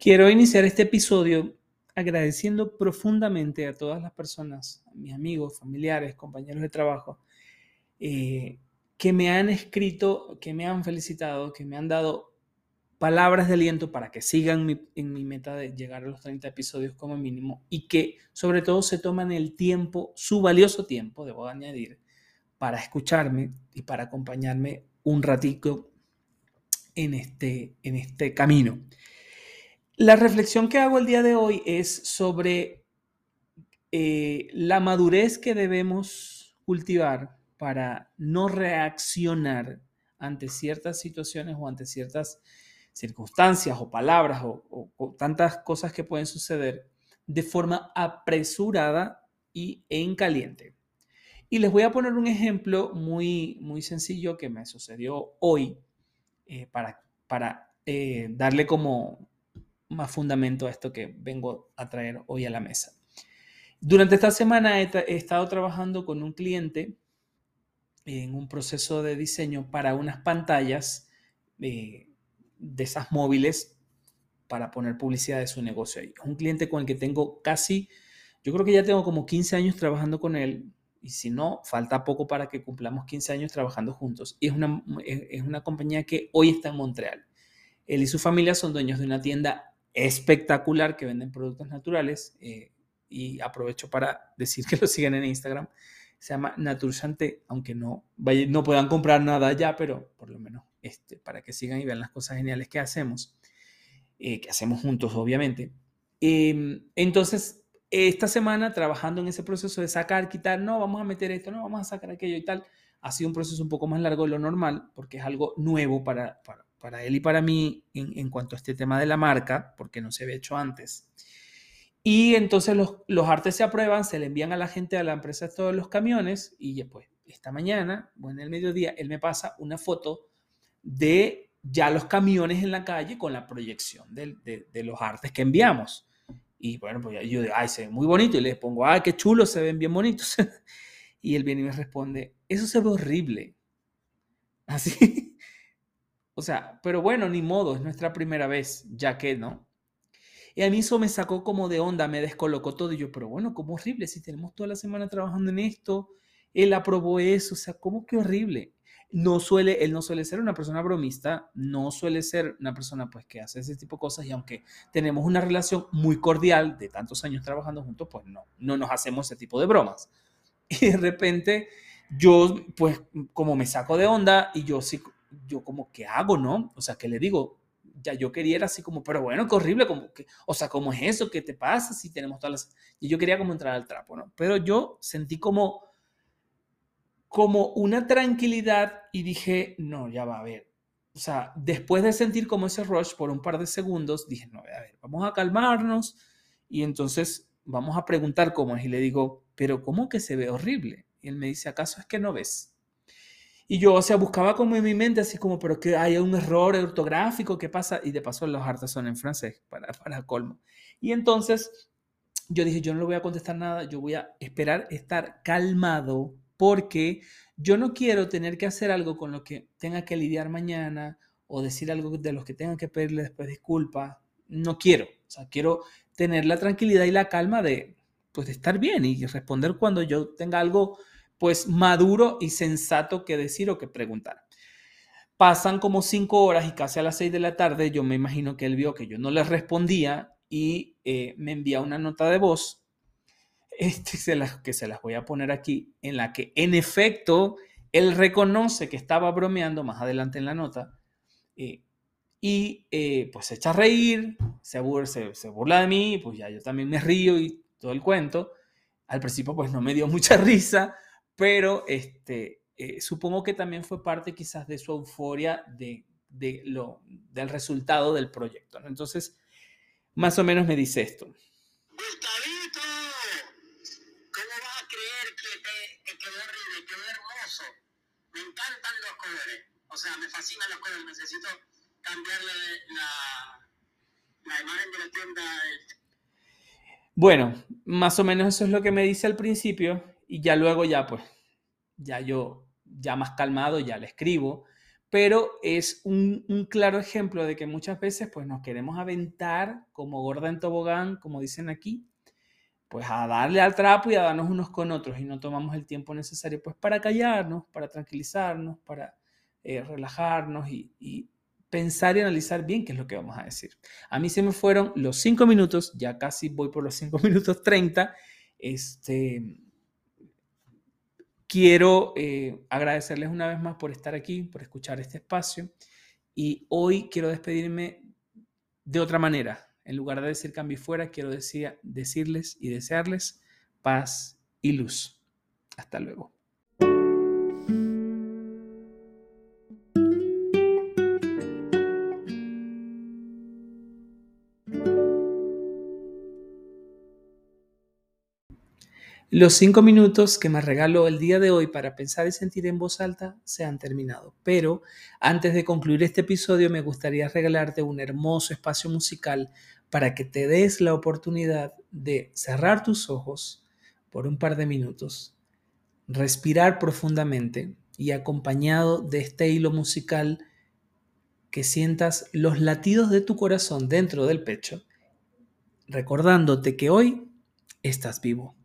Quiero iniciar este episodio agradeciendo profundamente a todas las personas, a mis amigos, familiares, compañeros de trabajo, eh, que me han escrito, que me han felicitado, que me han dado palabras de aliento para que sigan en mi meta de llegar a los 30 episodios como mínimo y que sobre todo se toman el tiempo, su valioso tiempo, debo añadir, para escucharme y para acompañarme un ratito en este, en este camino. La reflexión que hago el día de hoy es sobre eh, la madurez que debemos cultivar para no reaccionar ante ciertas situaciones o ante ciertas circunstancias o palabras o, tantas cosas que pueden suceder de forma apresurada y en caliente. Y les voy a poner un ejemplo muy, muy sencillo que me sucedió hoy eh, para, para eh, darle como más fundamento a esto que vengo a traer hoy a la mesa. Durante esta semana he, estado trabajando con un cliente en un proceso de diseño para unas pantallas de esas móviles para poner publicidad de su negocio ahí. Es un cliente con el que tengo casi, yo creo que ya tengo como 15 años trabajando con él y si no, falta poco para que cumplamos 15 años trabajando juntos. Y es una, es una compañía que hoy está en Montreal. Él y su familia son dueños de una tienda espectacular que venden productos naturales eh, y aprovecho para decir que lo siguen en Instagram. Se llama Natursante, aunque no, no puedan comprar nada ya, pero por lo menos este, para que sigan y vean las cosas geniales que hacemos, eh, que hacemos juntos, obviamente. Em, entonces, esta semana trabajando en ese proceso de sacar, quitar, no, vamos a meter esto, no, vamos a sacar aquello y tal, ha sido un proceso un poco más largo de lo normal, porque es algo nuevo para, para, para él y para mí en, cuanto a este tema de la marca, porque no se había hecho antes. Y entonces los, los, artes se aprueban, se le envían a la gente, a la empresa todos los camiones y después, esta mañana, o en el mediodía, él me pasa una foto de ya los camiones en la calle con la proyección de, de, los artes que enviamos. Y bueno, pues yo digo, ay, se ve muy bonito. Y les pongo, ay, qué chulo, se ven bien bonitos. y él viene y me responde, eso se ve horrible. Así. O sea, pero bueno, ni modo, es nuestra primera vez, ya que, ¿no? Y a mí eso me sacó como de onda, me descolocó todo. Y yo, pero bueno, como horrible, si tenemos toda la semana trabajando en esto, él aprobó eso, o sea, ¿cómo que horrible? No suele, él no suele ser una persona bromista, no suele ser una persona pues que hace ese tipo de cosas y aunque tenemos una relación muy cordial de tantos años trabajando juntos, pues no, no nos hacemos ese tipo de bromas. Y de repente yo pues como me saco de onda y yo sí yo como, ¿qué hago, no? O sea, que le digo, ya yo quería era así como, pero bueno, qué horrible, como que, o sea, ¿cómo es eso? ¿Qué te pasa si tenemos todas las... Y yo quería como entrar al trapo, ¿no? Pero yo sentí como, como una tranquilidad y dije, no, ya va a ver. O sea, después de sentir como ese rush por un par de segundos, dije, no, a ver, vamos a calmarnos y entonces vamos a preguntar cómo es. Y le digo, pero ¿cómo que se ve horrible? Y él me dice, ¿acaso es que no ves? Y yo, o sea, buscaba como en mi mente, así como, pero que hay un error ortográfico, ¿qué pasa? Y de paso los hartas son en francés, para, para colmo. Y entonces yo dije, yo no le voy a contestar nada, yo voy a esperar estar calmado, porque yo no quiero tener que hacer algo con lo que tenga que lidiar mañana o decir algo de los que tenga que pedirle después disculpas. No quiero, o sea, quiero tener la tranquilidad y la calma de, pues, de estar bien y responder cuando yo tenga algo pues maduro y sensato que decir o que preguntar. Pasan como cinco horas y casi a las seis de la tarde yo me imagino que él vio que yo no le respondía y eh, me envía una nota de voz este, se las, que se las voy a poner aquí, en la que en efecto él reconoce que estaba bromeando más adelante en la nota eh, y eh, pues se echa a reír, se se burla de mí, pues ya yo también me río y todo el cuento. Al principio pues no me dio mucha risa, pero este, eh, supongo que también fue parte quizás de su euforia de, de lo, del resultado del proyecto. ¿no? Entonces, más o menos me dice esto. Gustavito, ¿cómo vas a creer que, te, que quedó horrible, quedó hermoso? Me encantan los colores, o sea, me fascinan los colores, necesito cambiarle la, la imagen de la tienda. Bueno, más o menos eso es lo que me dice al principio y ya luego ya pues, ya yo, ya más calmado, ya le escribo, pero es un, un, claro ejemplo de que muchas veces pues nos queremos aventar como gorda en tobogán, como dicen aquí, pues a darle al trapo y a darnos unos con otros y no tomamos el tiempo necesario pues para callarnos, para tranquilizarnos, para eh, relajarnos y, y, pensar y analizar bien qué es lo que vamos a decir. A mí se me fueron los cinco minutos, ya casi voy por los cinco minutos 30. Este, quiero eh, agradecerles una vez más por estar aquí, por escuchar este espacio. Y hoy quiero despedirme de otra manera. En lugar de decir cambio fuera, quiero decir, decirles y desearles paz y luz. Hasta luego. Los cinco minutos que me regaló el día de hoy para pensar y sentir en voz alta se han terminado, pero antes de concluir este episodio me gustaría regalarte un hermoso espacio musical para que te des la oportunidad de cerrar tus ojos por un par de minutos, respirar profundamente y acompañado de este hilo musical que sientas los latidos de tu corazón dentro del pecho, recordándote que hoy estás vivo.